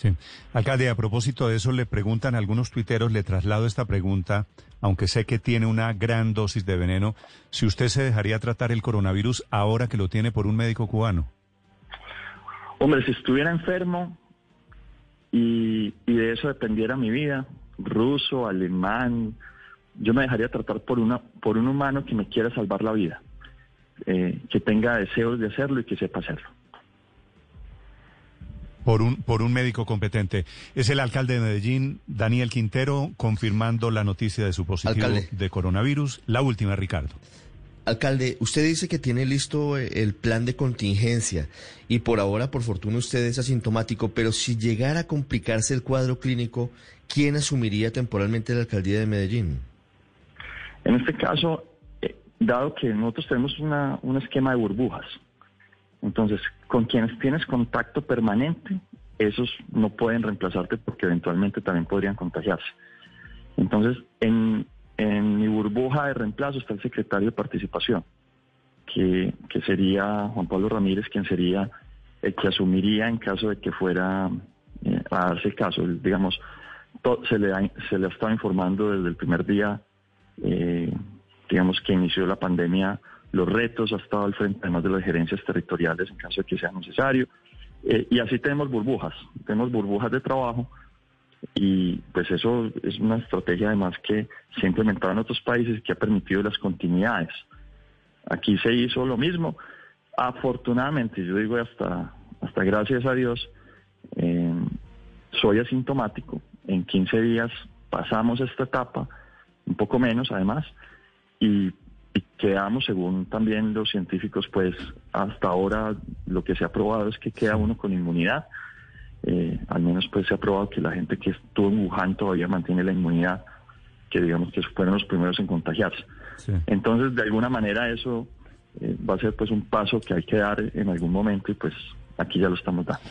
Sí. Alcalde, a propósito de eso, le preguntan algunos tuiteros, le traslado esta pregunta, aunque sé que tiene una gran dosis de veneno, si usted se dejaría tratar el coronavirus ahora que lo tiene por un médico cubano. Hombre, si estuviera enfermo y, de eso dependiera mi vida, ruso, alemán, yo me dejaría tratar por, una, por un humano que me quiera salvar la vida, eh, que tenga deseos de hacerlo y que sepa hacerlo por un, por un médico competente. Es el alcalde de Medellín, Daniel Quintero, confirmando la noticia de su positivo de coronavirus. La última, Ricardo. Alcalde, usted dice que tiene listo eh, el plan de contingencia y por ahora, por fortuna, usted es asintomático, pero si llegara a complicarse el cuadro clínico, ¿quién asumiría temporalmente la alcaldía de Medellín? En este caso, eh, dado que nosotros tenemos una, un esquema de burbujas, entonces, con quienes tienes contacto permanente, esos no pueden reemplazarte porque eventualmente también podrían contagiarse. Entonces, en, mi burbuja de reemplazo está el secretario de participación, que, sería Juan Pablo Ramírez, quien sería el que asumiría en caso de que fuera eh, a darse el caso. Digamos, se, le ha, se le ha estado informando desde el primer día, eh, digamos, que inició la pandemia los retos, ha estado al frente además de las gerencias territoriales en caso de que sea necesario. Eh, y así tenemos burbujas, tenemos burbujas de trabajo y pues eso es una estrategia además que se ha implementado en otros países y que ha permitido las continuidades. Aquí se hizo lo mismo. Afortunadamente, yo digo hasta, hasta gracias a Dios, eh, soy asintomático. En 15 días pasamos esta etapa, un poco menos además, y y quedamos, según también los científicos, pues hasta ahora lo que se ha probado es que queda uno con inmunidad. Eh, al menos pues se ha probado que la gente que estuvo en Wuhan todavía mantiene la inmunidad, que digamos que fueron los primeros en contagiarse. Entonces, de alguna manera eso eh, va a ser pues un paso que hay que dar en algún momento y pues aquí ya lo estamos dando.